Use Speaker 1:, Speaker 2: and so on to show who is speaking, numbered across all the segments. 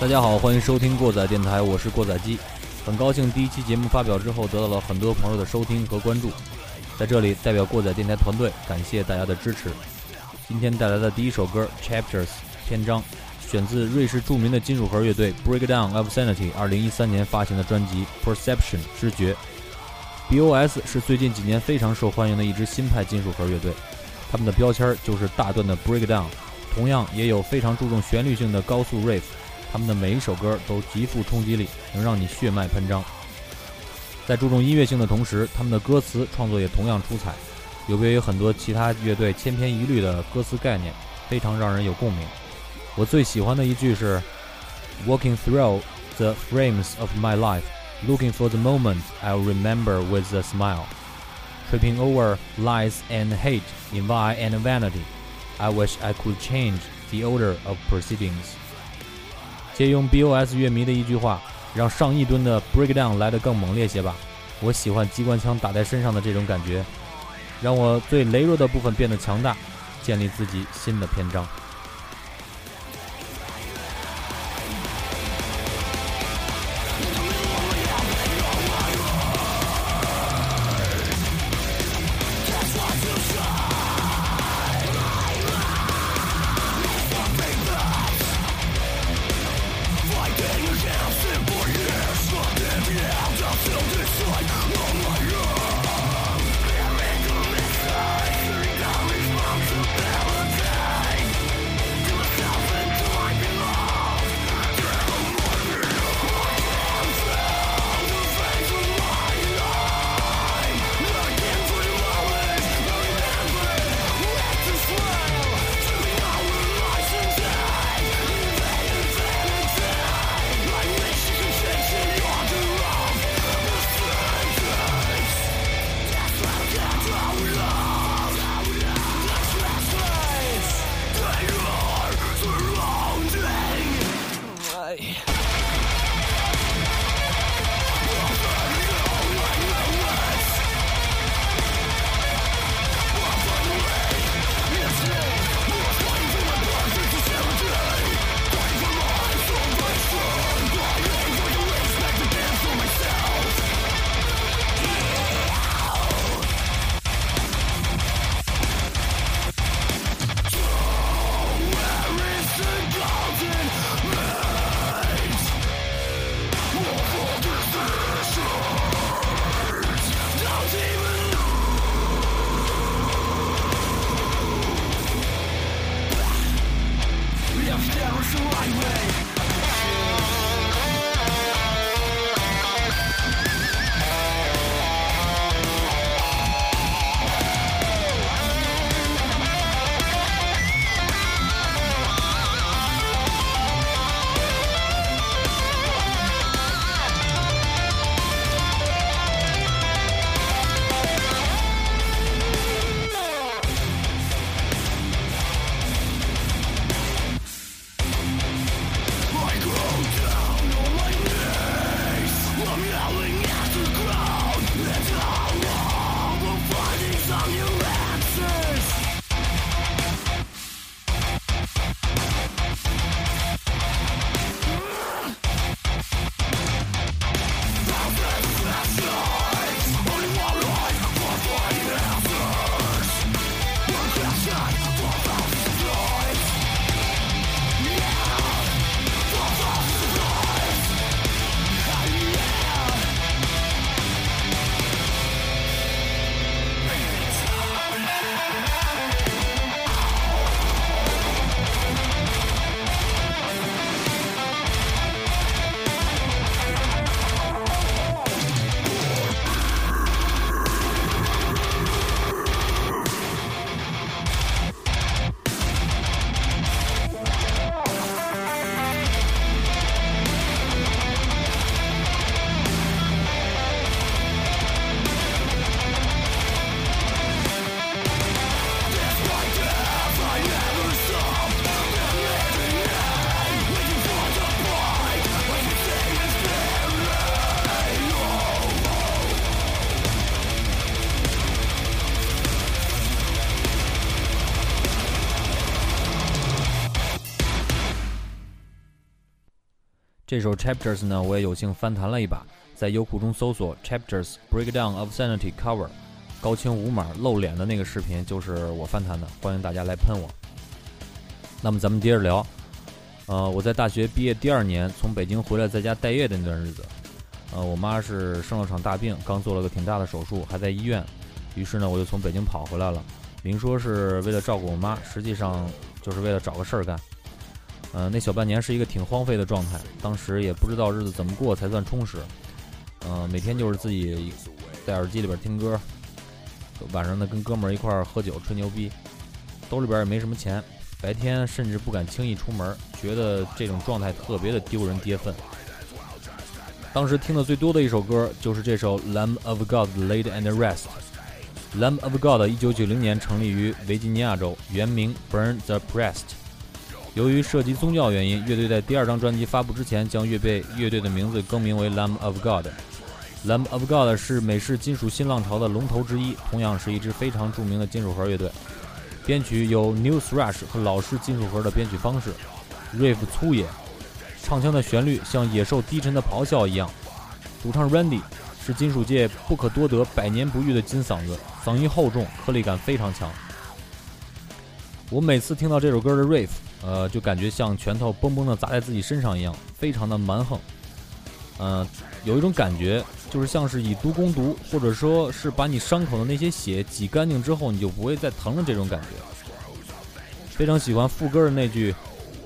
Speaker 1: 大家好，欢迎收听过载电台，我是过载机。很高兴第一期节目发表之后得到了很多朋友的收听和关注，在这里代表过载电台团队感谢大家的支持。今天带来的第一首歌《Chapters》篇章，选自瑞士著名的金属核乐队 Breakdown of Sanity 2013年发行的专辑《Perception》知觉。B.O.S 是最近几年非常受欢迎的一支新派金属核乐队，他们的标签就是大段的 Breakdown，同样也有非常注重旋律性的高速 riff。他们的每一首歌都极富冲击力，能让你血脉喷张。在注重音乐性的同时，他们的歌词创作也同样出彩，有别于很多其他乐队千篇一律的歌词概念，非常让人有共鸣。我最喜欢的一句是：“Walking through the frames of my life, looking for the moment I'll remember with a smile, tripping over lies and hate, envy and vanity. I wish I could change the order of proceedings.” 借用 B.O.S 乐迷的一句话，让上亿吨的 Breakdown 来得更猛烈些吧。我喜欢机关枪打在身上的这种感觉，让我最羸弱的部分变得强大，建立自己新的篇章。of Jerusalem highway 这首 Chapters 呢，我也有幸翻弹了一把，在优酷中搜索 Chapters Breakdown of Sanity Cover，高清无码露脸的那个视频就是我翻弹的，欢迎大家来喷我。那么咱们接着聊，呃，我在大学毕业第二年从北京回来，在家待业的那段日子，呃，我妈是生了场大病，刚做了个挺大的手术，还在医院，于是呢，我就从北京跑回来了，明说是为了照顾我妈，实际上就是为了找个事儿干。呃，那小半年是一个挺荒废的状态，当时也不知道日子怎么过才算充实。呃，每天就是自己在耳机里边听歌，晚上呢跟哥们儿一块儿喝酒吹牛逼，兜里边也没什么钱，白天甚至不敢轻易出门，觉得这种状态特别的丢人跌份。当时听的最多的一首歌就是这首《Lamb of God Laid and Rest》。Lamb of God 一九九零年成立于维吉尼亚州，原名 Burn the Breast。由于涉及宗教原因，乐队在第二张专辑发布之前，将乐队乐队的名字更名为 Lamb of God。Lamb of God 是美式金属新浪潮的龙头之一，同样是一支非常著名的金属核乐队。编曲有 New Thrash 和老式金属核的编曲方式，riff 粗野，唱腔的旋律像野兽低沉的咆哮一样。主唱 Randy 是金属界不可多得、百年不遇的金嗓子，嗓音厚重，颗粒感非常强。我每次听到这首歌的 riff。呃，就感觉像拳头嘣嘣的砸在自己身上一样，非常的蛮横。嗯，有一种感觉，就是像是以毒攻毒，或者说是把你伤口的那些血挤干净之后，你就不会再疼了这种感觉。非常喜欢副歌的那句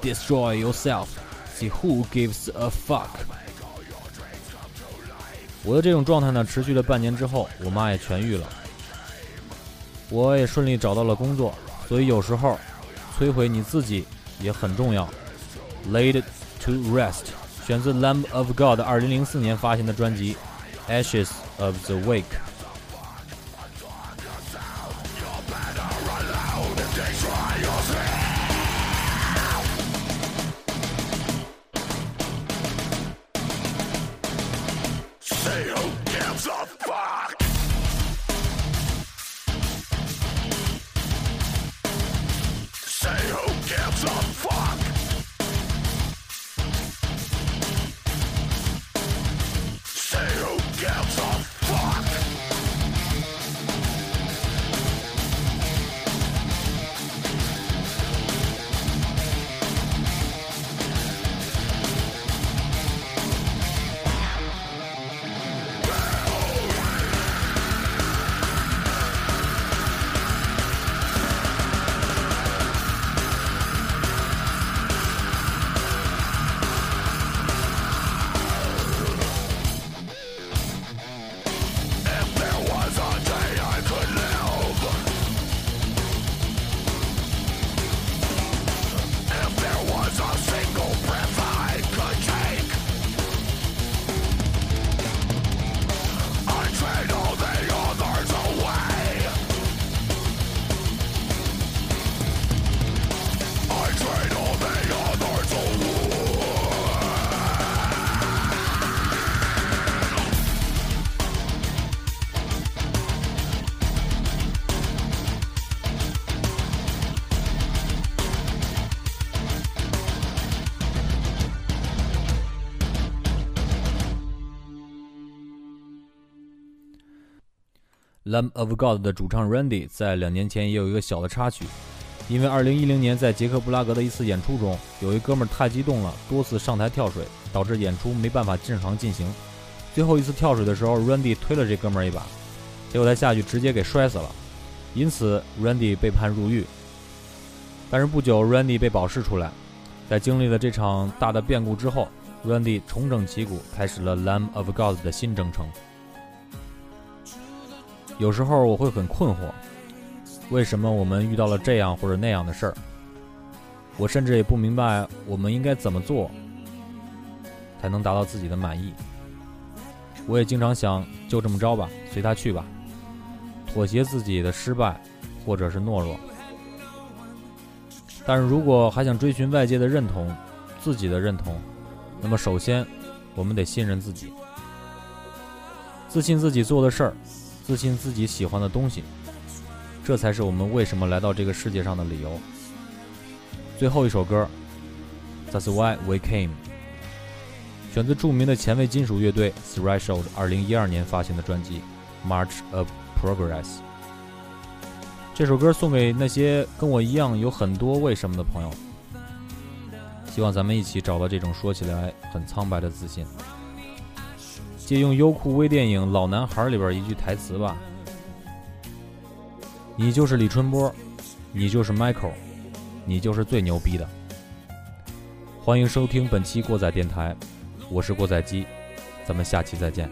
Speaker 1: “Destroy yourself”，See who gives a fuck。我的这种状态呢，持续了半年之后，我妈也痊愈了，我也顺利找到了工作，所以有时候摧毁你自己。也很重要。Laid to Rest 选自 Lamb of God 二零零四年发行的专辑 Ashes of the Wake。 some fun. Lamb of God 的主唱 Randy 在两年前也有一个小的插曲，因为2010年在捷克布拉格的一次演出中，有一哥们太激动了，多次上台跳水，导致演出没办法正常进行。最后一次跳水的时候，Randy 推了这哥们一把，结果他下去直接给摔死了，因此 Randy 被判入狱。但是不久，Randy 被保释出来，在经历了这场大的变故之后，Randy 重整旗鼓，开始了 Lamb of God 的新征程。有时候我会很困惑，为什么我们遇到了这样或者那样的事儿？我甚至也不明白我们应该怎么做才能达到自己的满意。我也经常想，就这么着吧，随他去吧，妥协自己的失败或者是懦弱。但是如果还想追寻外界的认同、自己的认同，那么首先我们得信任自己，自信自己做的事儿。自信自己喜欢的东西，这才是我们为什么来到这个世界上的理由。最后一首歌，That's why we came。选自著名的前卫金属乐队 Threshold 2012年发行的专辑《March of Progress》。这首歌送给那些跟我一样有很多为什么的朋友，希望咱们一起找到这种说起来很苍白的自信。借用优酷微电影《老男孩》里边一句台词吧：“你就是李春波，你就是 Michael，你就是最牛逼的。”欢迎收听本期过载电台，我是过载机，咱们下期再见。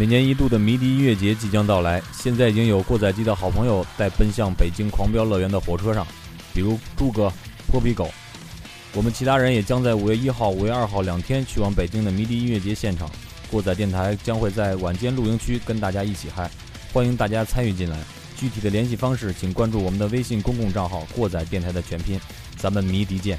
Speaker 1: 每年一度的迷笛音乐节即将到来，现在已经有过载机的好朋友在奔向北京狂飙乐园的火车上，比如朱哥、破皮狗。我们其他人也将在五月一号、五月二号两天去往北京的迷笛音乐节现场。过载电台将会在晚间露营区跟大家一起嗨，欢迎大家参与进来。具体的联系方式，请关注我们的微信公共账号“过载电台”的全拼。咱们迷笛见。